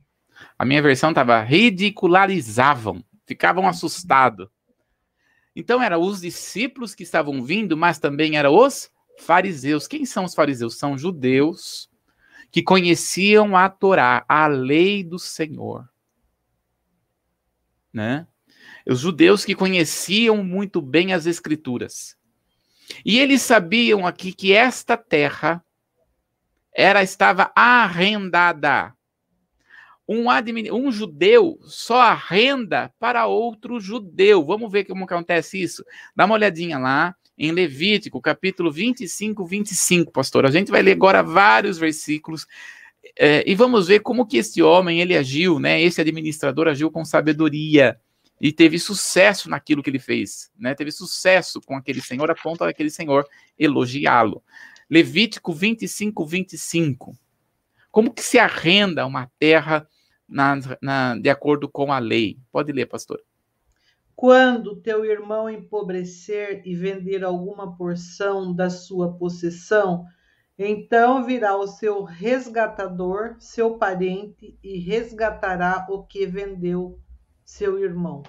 A minha versão estava ridicularizavam, ficavam assustados. Então eram os discípulos que estavam vindo, mas também eram os fariseus. Quem são os fariseus? São judeus que conheciam a Torá, a lei do Senhor. Né? Os judeus que conheciam muito bem as escrituras. E eles sabiam aqui que esta terra era estava arrendada um, admin... um judeu só arrenda para outro judeu. Vamos ver como acontece isso? Dá uma olhadinha lá em Levítico, capítulo 25, 25, pastor. A gente vai ler agora vários versículos é, e vamos ver como que esse homem ele agiu, né? Esse administrador agiu com sabedoria e teve sucesso naquilo que ele fez, né? Teve sucesso com aquele senhor a ponto daquele senhor elogiá-lo. Levítico 25, 25. Como que se arrenda uma terra na, na, de acordo com a lei. Pode ler, pastor. Quando teu irmão empobrecer e vender alguma porção da sua possessão, então virá o seu resgatador, seu parente, e resgatará o que vendeu seu irmão.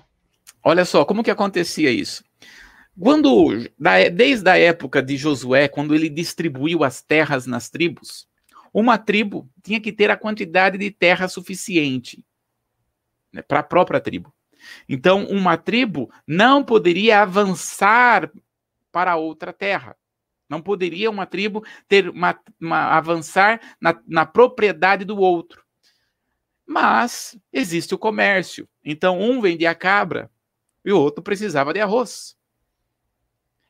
Olha só, como que acontecia isso? Quando, desde a época de Josué, quando ele distribuiu as terras nas tribos, uma tribo tinha que ter a quantidade de terra suficiente né, para a própria tribo. Então, uma tribo não poderia avançar para outra terra. Não poderia uma tribo ter uma, uma avançar na, na propriedade do outro. Mas existe o comércio. Então, um vendia cabra e o outro precisava de arroz.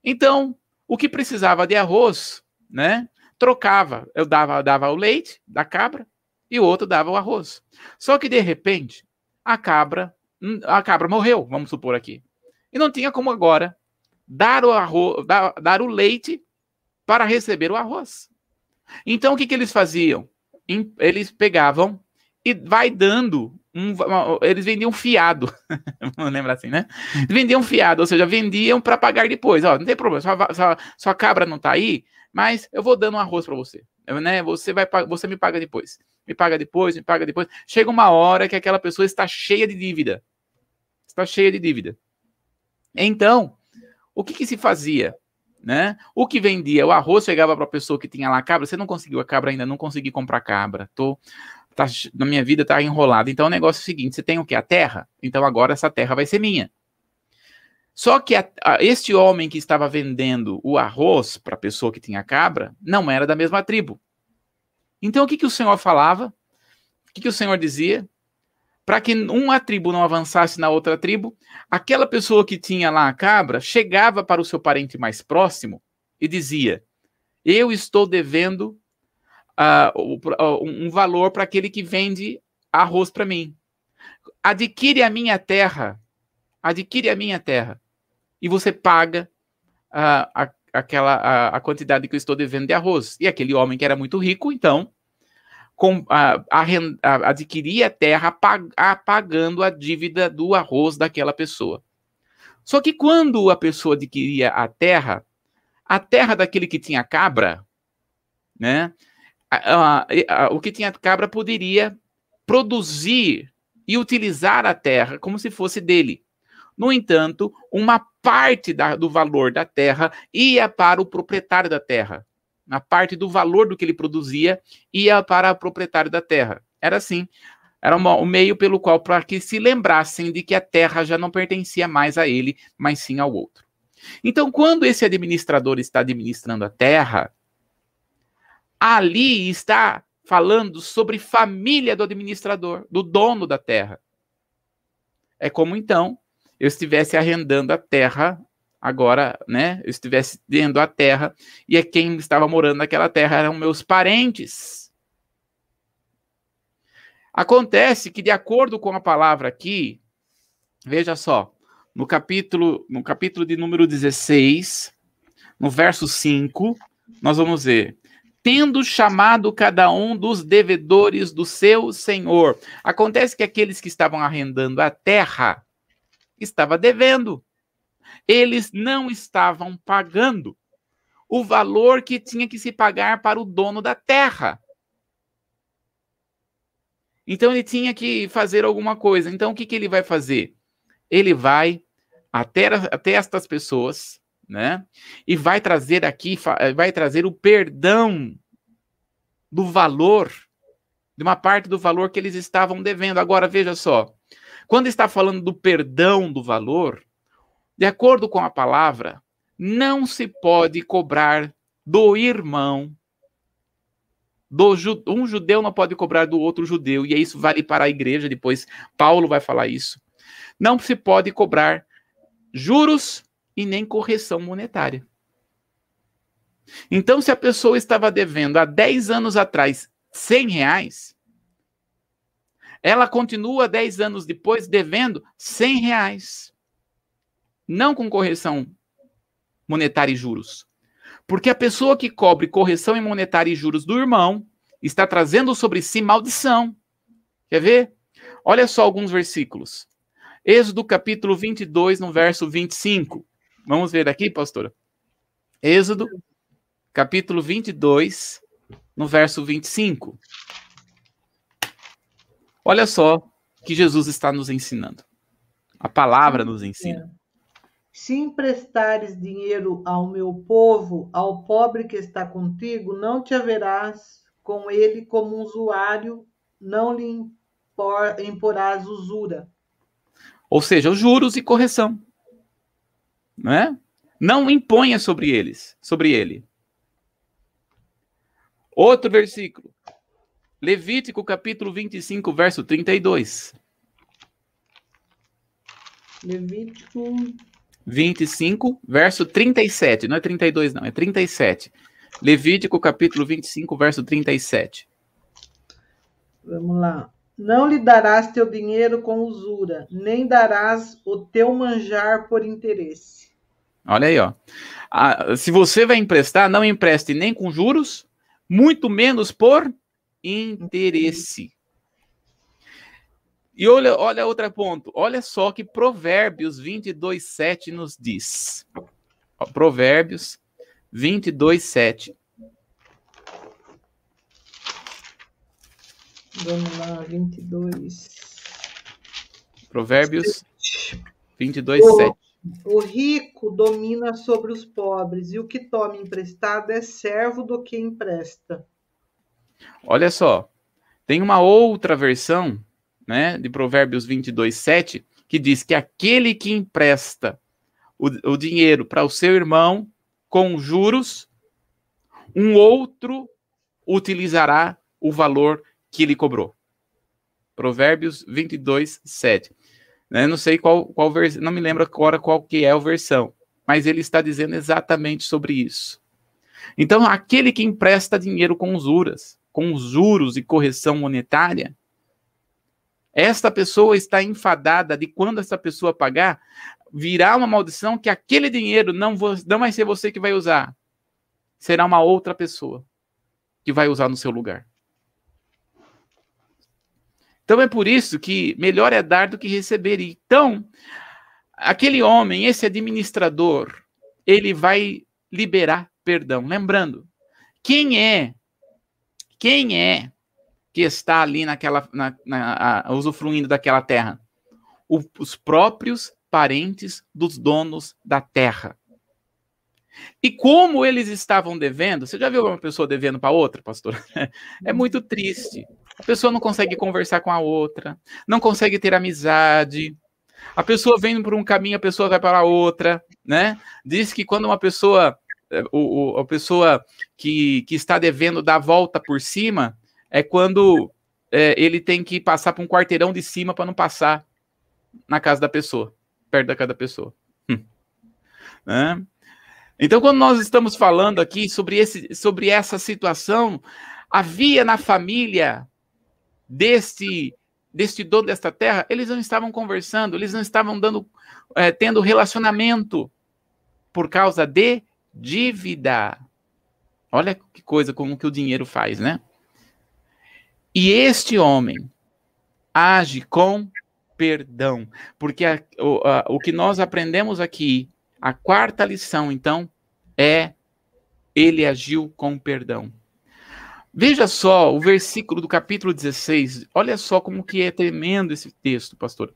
Então, o que precisava de arroz, né? trocava. Eu dava, dava o leite da cabra e o outro dava o arroz. Só que de repente, a cabra, hum, a cabra morreu, vamos supor aqui. E não tinha como agora dar o arroz, dar, dar o leite para receber o arroz. Então o que, que eles faziam? Eles pegavam e vai dando um, eles vendiam fiado. Vamos lembrar assim, né? Vendiam fiado, ou seja, vendiam para pagar depois. Ó, não tem problema, sua, sua, sua cabra não está aí, mas eu vou dando um arroz para você, né? Você vai, você me paga depois, me paga depois, me paga depois. Chega uma hora que aquela pessoa está cheia de dívida, está cheia de dívida. Então, o que, que se fazia? Né? O que vendia, o arroz chegava para a pessoa que tinha lá a cabra, você não conseguiu a cabra ainda, não consegui comprar cabra, tô, tá, na minha vida tá enrolado. Então o negócio é o seguinte, você tem o que? A terra? Então agora essa terra vai ser minha. Só que a, a, este homem que estava vendendo o arroz para a pessoa que tinha cabra não era da mesma tribo. Então o que, que o Senhor falava? O que, que o Senhor dizia? Para que uma tribo não avançasse na outra tribo, aquela pessoa que tinha lá a cabra chegava para o seu parente mais próximo e dizia: Eu estou devendo uh, um valor para aquele que vende arroz para mim. Adquire a minha terra, adquire a minha terra e você paga a, a, aquela a, a, quantidade que eu estou devendo de arroz. E aquele homem que era muito rico, então, com, a, a, adquiria a terra pag, pagando a dívida do arroz daquela pessoa. Só que quando a pessoa adquiria a terra, a terra daquele que tinha cabra, né? o que tinha cabra poderia produzir e utilizar a terra como se fosse dele. No entanto, uma parte da, do valor da terra ia para o proprietário da terra. A parte do valor do que ele produzia ia para o proprietário da terra. Era assim. Era uma, o meio pelo qual, para que se lembrassem de que a terra já não pertencia mais a ele, mas sim ao outro. Então, quando esse administrador está administrando a terra, ali está falando sobre família do administrador, do dono da terra. É como então eu estivesse arrendando a terra agora, né? Eu estivesse dentro a terra e é quem estava morando naquela terra eram meus parentes. Acontece que de acordo com a palavra aqui, veja só, no capítulo, no capítulo de número 16, no verso 5, nós vamos ver tendo chamado cada um dos devedores do seu senhor. Acontece que aqueles que estavam arrendando a terra estava devendo. Eles não estavam pagando o valor que tinha que se pagar para o dono da terra. Então ele tinha que fazer alguma coisa. Então o que, que ele vai fazer? Ele vai até, até estas pessoas né? E vai trazer aqui, vai trazer o perdão do valor, de uma parte do valor que eles estavam devendo. Agora, veja só, quando está falando do perdão do valor, de acordo com a palavra, não se pode cobrar do irmão. Do, um judeu não pode cobrar do outro judeu, e isso vale para a igreja, depois Paulo vai falar isso. Não se pode cobrar juros e nem correção monetária. Então, se a pessoa estava devendo há 10 anos atrás 100 reais, ela continua 10 anos depois devendo 100 reais. Não com correção monetária e juros. Porque a pessoa que cobre correção monetária e juros do irmão está trazendo sobre si maldição. Quer ver? Olha só alguns versículos. Êxodo capítulo 22, no verso 25. Vamos ver aqui, pastora. Êxodo, capítulo 22, no verso 25. Olha só que Jesus está nos ensinando. A palavra nos ensina. Se emprestares dinheiro ao meu povo, ao pobre que está contigo, não te haverás com ele como um usuário, não lhe impor, imporás usura. Ou seja, os juros e correção né? Não imponha sobre eles, sobre ele. Outro versículo. Levítico capítulo 25, verso 32. Levítico 25, verso 37. Não é 32, não, é 37. Levítico capítulo 25, verso 37. Vamos lá. Não lhe darás teu dinheiro com usura, nem darás o teu manjar por interesse. Olha aí, ó. Ah, se você vai emprestar, não empreste nem com juros, muito menos por interesse. E olha, olha outro ponto. Olha só que Provérbios 22, 7 nos diz. Ó, Provérbios 22, 7. Vamos lá, 22. Provérbios 22, oh, 7. O rico domina sobre os pobres, e o que toma emprestado é servo do que empresta. Olha só, tem uma outra versão, né, de Provérbios 22, 7, que diz que aquele que empresta o, o dinheiro para o seu irmão com juros, um outro utilizará o valor que ele cobrou. Provérbios 22, 7. Né? Não sei qual, qual versão, não me lembro agora qual que é a versão, mas ele está dizendo exatamente sobre isso. Então, aquele que empresta dinheiro com usuras, com juros e correção monetária, esta pessoa está enfadada de quando essa pessoa pagar, virá uma maldição que aquele dinheiro não, não vai ser você que vai usar, será uma outra pessoa que vai usar no seu lugar. Então é por isso que melhor é dar do que receber. Então, aquele homem, esse administrador, ele vai liberar perdão. Lembrando, quem é, quem é que está ali naquela, na, na, a, usufruindo daquela terra? O, os próprios parentes dos donos da terra. E como eles estavam devendo, você já viu uma pessoa devendo para outra, pastor? É muito triste. A pessoa não consegue conversar com a outra, não consegue ter amizade. A pessoa vem por um caminho, a pessoa vai para outra, né? Diz que quando uma pessoa, eh, o, o, a pessoa que, que está devendo dá a volta por cima, é quando é, ele tem que passar por um quarteirão de cima para não passar na casa da pessoa, perto da casa da pessoa. Hum. Né? Então, quando nós estamos falando aqui sobre, esse, sobre essa situação, havia na família deste, deste dono desta terra, eles não estavam conversando, eles não estavam dando, é, tendo relacionamento por causa de dívida. Olha que coisa como que o dinheiro faz, né? E este homem age com perdão, porque a, o, a, o que nós aprendemos aqui a quarta lição, então, é ele agiu com perdão. Veja só o versículo do capítulo 16. Olha só como que é tremendo esse texto, pastor.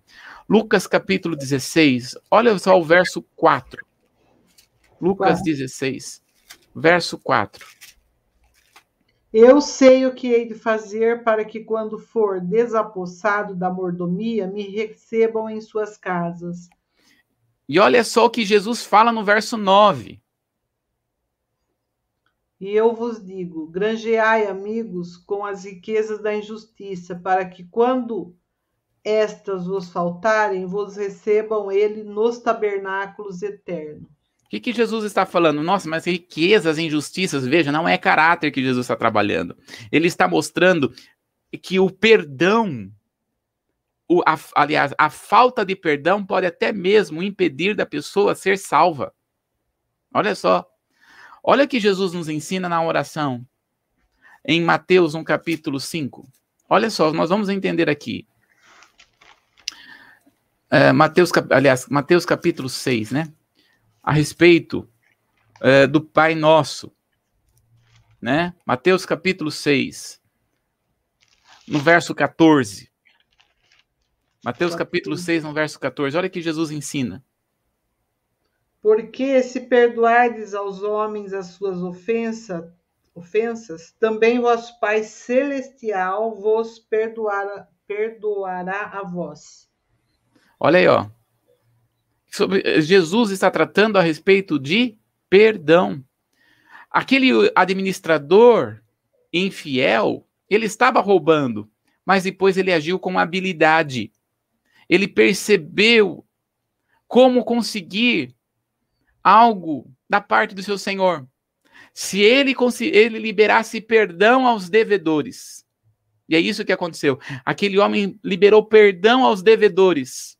Lucas capítulo 16. Olha só o verso 4. Lucas 16, verso 4. Eu sei o que hei de fazer para que, quando for desapossado da mordomia, me recebam em suas casas. E olha só o que Jesus fala no verso 9. E eu vos digo: granjeai amigos com as riquezas da injustiça, para que quando estas vos faltarem, vos recebam ele nos tabernáculos eternos. O que, que Jesus está falando? Nossa, mas riquezas, injustiças, veja, não é caráter que Jesus está trabalhando. Ele está mostrando que o perdão o, a, aliás, a falta de perdão pode até mesmo impedir da pessoa ser salva. Olha só. Olha que Jesus nos ensina na oração. Em Mateus, um capítulo 5. Olha só, nós vamos entender aqui. É, Mateus, aliás, Mateus capítulo 6, né? A respeito é, do Pai Nosso. Né? Mateus capítulo 6, no verso 14. Mateus capítulo 6, no verso 14. Olha que Jesus ensina. Porque se perdoardes aos homens as suas ofensas, ofensas, também vosso Pai celestial vos perdoará, perdoará a vós. Olha aí, ó. Sobre, Jesus está tratando a respeito de perdão. Aquele administrador infiel, ele estava roubando, mas depois ele agiu com habilidade ele percebeu como conseguir algo da parte do seu Senhor. Se ele, ele liberasse perdão aos devedores, e é isso que aconteceu. Aquele homem liberou perdão aos devedores.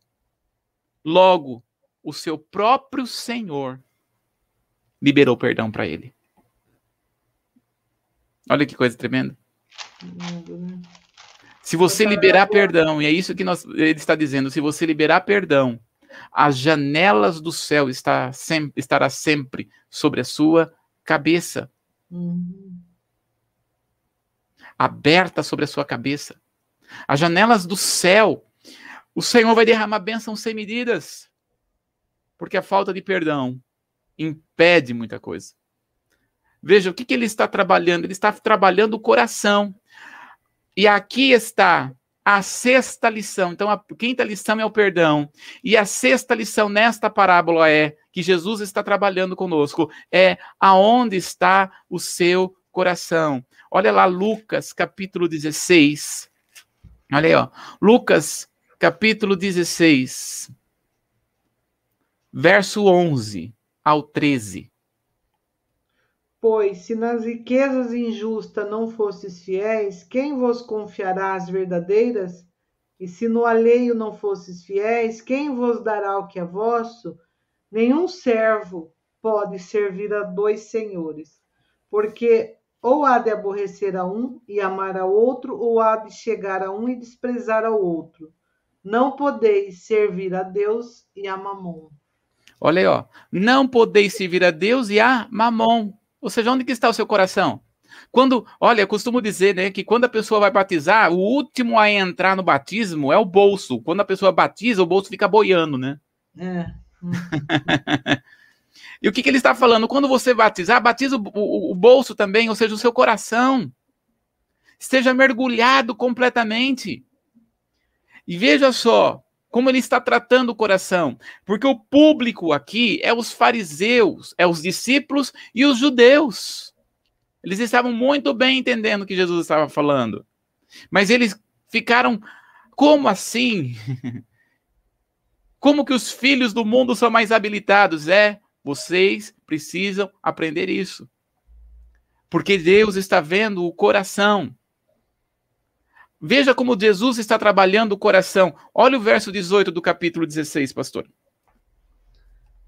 Logo, o seu próprio Senhor liberou perdão para ele. Olha que coisa tremenda. Se você liberar perdão, e é isso que nós, ele está dizendo, se você liberar perdão, as janelas do céu está sempre, estará sempre sobre a sua cabeça. Uhum. Aberta sobre a sua cabeça. As janelas do céu. O Senhor vai derramar bênçãos sem medidas. Porque a falta de perdão impede muita coisa. Veja o que, que ele está trabalhando. Ele está trabalhando o coração. E aqui está a sexta lição. Então, a quinta lição é o perdão. E a sexta lição nesta parábola é que Jesus está trabalhando conosco. É aonde está o seu coração. Olha lá, Lucas, capítulo 16. Olha aí, ó. Lucas, capítulo 16, verso 11 ao 13. Pois, se nas riquezas injustas não fosses fiéis, quem vos confiará as verdadeiras? E se no alheio não fosses fiéis, quem vos dará o que é vosso? Nenhum servo pode servir a dois senhores, porque ou há de aborrecer a um e amar a outro, ou há de chegar a um e desprezar ao outro. Não podeis servir a Deus e a Mamon. Olha aí, ó. Não podeis servir a Deus e a Mamon. Ou seja, onde que está o seu coração? Quando, olha, eu costumo dizer, né, que quando a pessoa vai batizar, o último a entrar no batismo é o bolso. Quando a pessoa batiza, o bolso fica boiando, né? É. e o que, que ele está falando? Quando você batizar, batiza o, o, o bolso também, ou seja, o seu coração. Esteja mergulhado completamente. E veja só como ele está tratando o coração, porque o público aqui é os fariseus, é os discípulos e os judeus. Eles estavam muito bem entendendo o que Jesus estava falando. Mas eles ficaram, como assim? Como que os filhos do mundo são mais habilitados? É, vocês precisam aprender isso. Porque Deus está vendo o coração. Veja como Jesus está trabalhando o coração. Olha o verso 18 do capítulo 16, pastor.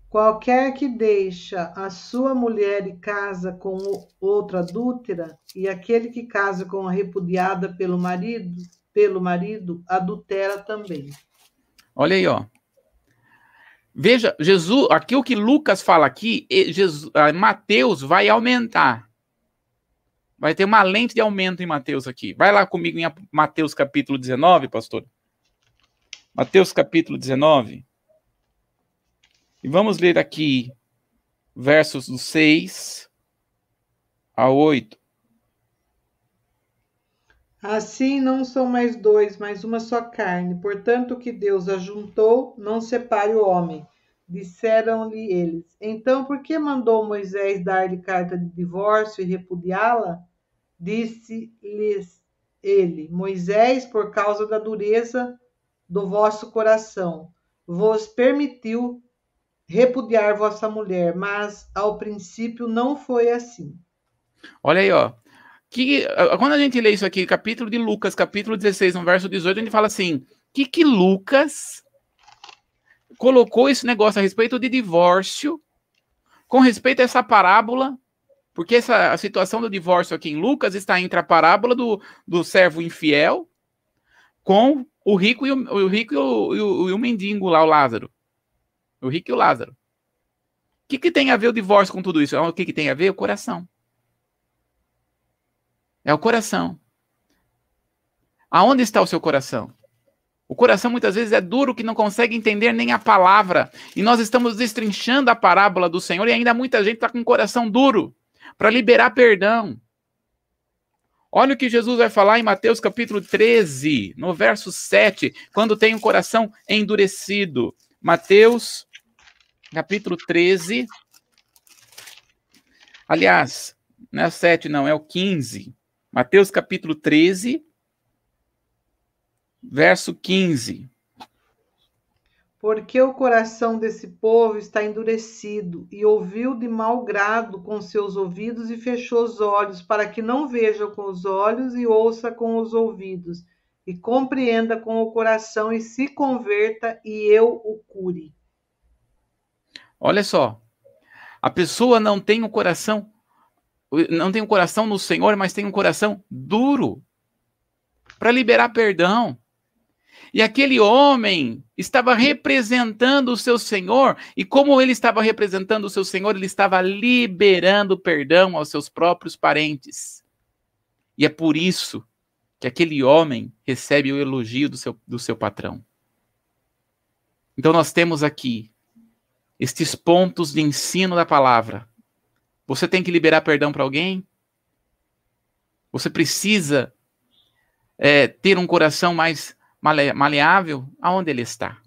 Qualquer que deixa a sua mulher e casa com outra adúltera, e aquele que casa com a repudiada pelo marido, pelo marido, adultera também. Olha aí, ó. Veja, Jesus, aqui o que Lucas fala aqui, Jesus, ah, Mateus vai aumentar. Vai ter uma lente de aumento em Mateus aqui. Vai lá comigo em Mateus capítulo 19, pastor. Mateus capítulo 19. E vamos ler aqui versos do 6 a 8. Assim não são mais dois, mas uma só carne. Portanto, o que Deus ajuntou, não separe o homem. Disseram-lhe eles. Então, por que mandou Moisés dar-lhe carta de divórcio e repudiá-la? Disse-lhes ele: Moisés, por causa da dureza do vosso coração, vos permitiu repudiar vossa mulher, mas ao princípio não foi assim. Olha aí, ó. Que, quando a gente lê isso aqui, capítulo de Lucas, capítulo 16, no verso 18, a gente fala assim: que que Lucas colocou esse negócio a respeito de divórcio, com respeito a essa parábola, porque essa a situação do divórcio aqui em Lucas está entre a parábola do, do servo infiel com o rico e o, o rico e o, e o, e o mendigo lá, o Lázaro. O rico e o Lázaro. O que, que tem a ver o divórcio com tudo isso? O que, que tem a ver? O coração. É o coração. Aonde está o seu coração? O coração muitas vezes é duro que não consegue entender nem a palavra. E nós estamos destrinchando a parábola do Senhor e ainda muita gente está com o coração duro para liberar perdão. Olha o que Jesus vai falar em Mateus capítulo 13, no verso 7, quando tem o coração endurecido. Mateus capítulo 13. Aliás, não é o 7, não, é o 15. Mateus capítulo 13, verso 15. Porque o coração desse povo está endurecido, e ouviu de mau grado com seus ouvidos e fechou os olhos, para que não veja com os olhos e ouça com os ouvidos, e compreenda com o coração e se converta, e eu o cure. Olha só, a pessoa não tem o um coração, não tem o um coração no Senhor, mas tem um coração duro para liberar perdão. E aquele homem estava representando o seu Senhor, e como ele estava representando o seu Senhor, ele estava liberando perdão aos seus próprios parentes. E é por isso que aquele homem recebe o elogio do seu, do seu patrão. Então nós temos aqui estes pontos de ensino da palavra. Você tem que liberar perdão para alguém? Você precisa é, ter um coração mais maleável? Aonde ele está?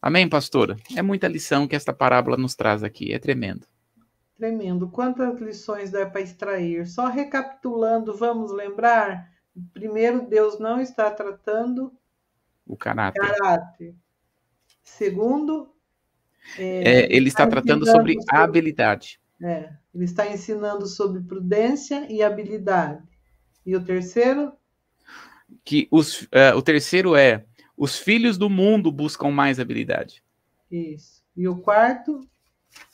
Amém, pastora? É muita lição que esta parábola nos traz aqui, é tremendo. Tremendo. Quantas lições dá para extrair? Só recapitulando, vamos lembrar? Primeiro, Deus não está tratando o caráter. caráter. Segundo, é, é, ele está, está tratando sobre, sobre habilidade. É, ele está ensinando sobre prudência e habilidade. E o terceiro? Que os, uh, o terceiro é os filhos do mundo buscam mais habilidade. Isso. E o quarto?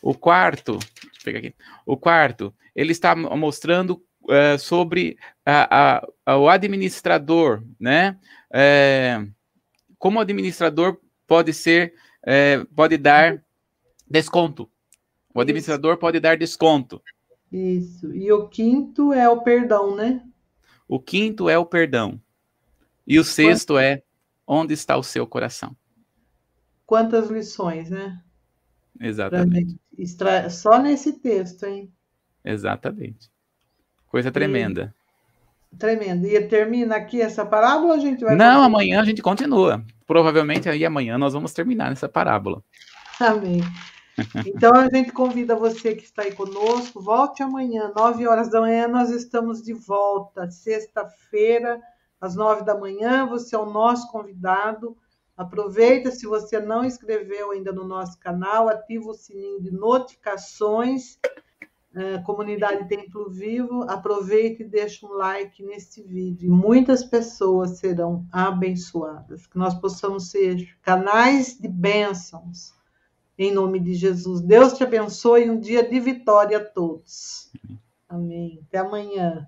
O quarto, deixa eu pegar aqui. O quarto, ele está mostrando uh, sobre a, a, a, o administrador, né? É, como o administrador pode ser é, pode dar desconto. O administrador Isso. pode dar desconto. Isso. E o quinto é o perdão, né? O quinto é o perdão. E o sexto Quanto... é onde está o seu coração. Quantas lições, né? Exatamente. Extra... Só nesse texto, hein? Exatamente. Coisa tremenda. E... Tremendo. E termina aqui essa parábola a gente vai. Não, continuar? amanhã a gente continua. Provavelmente aí amanhã nós vamos terminar nessa parábola. Amém. Então a gente convida você que está aí conosco, volte amanhã, nove horas da manhã, nós estamos de volta, sexta-feira, às nove da manhã, você é o nosso convidado. Aproveita, se você não inscreveu ainda no nosso canal, ativa o sininho de notificações, é, Comunidade Templo Vivo, aproveita e deixa um like nesse vídeo. Muitas pessoas serão abençoadas, que nós possamos ser canais de bênçãos em nome de Jesus. Deus te abençoe e um dia de vitória a todos. Amém. Até amanhã.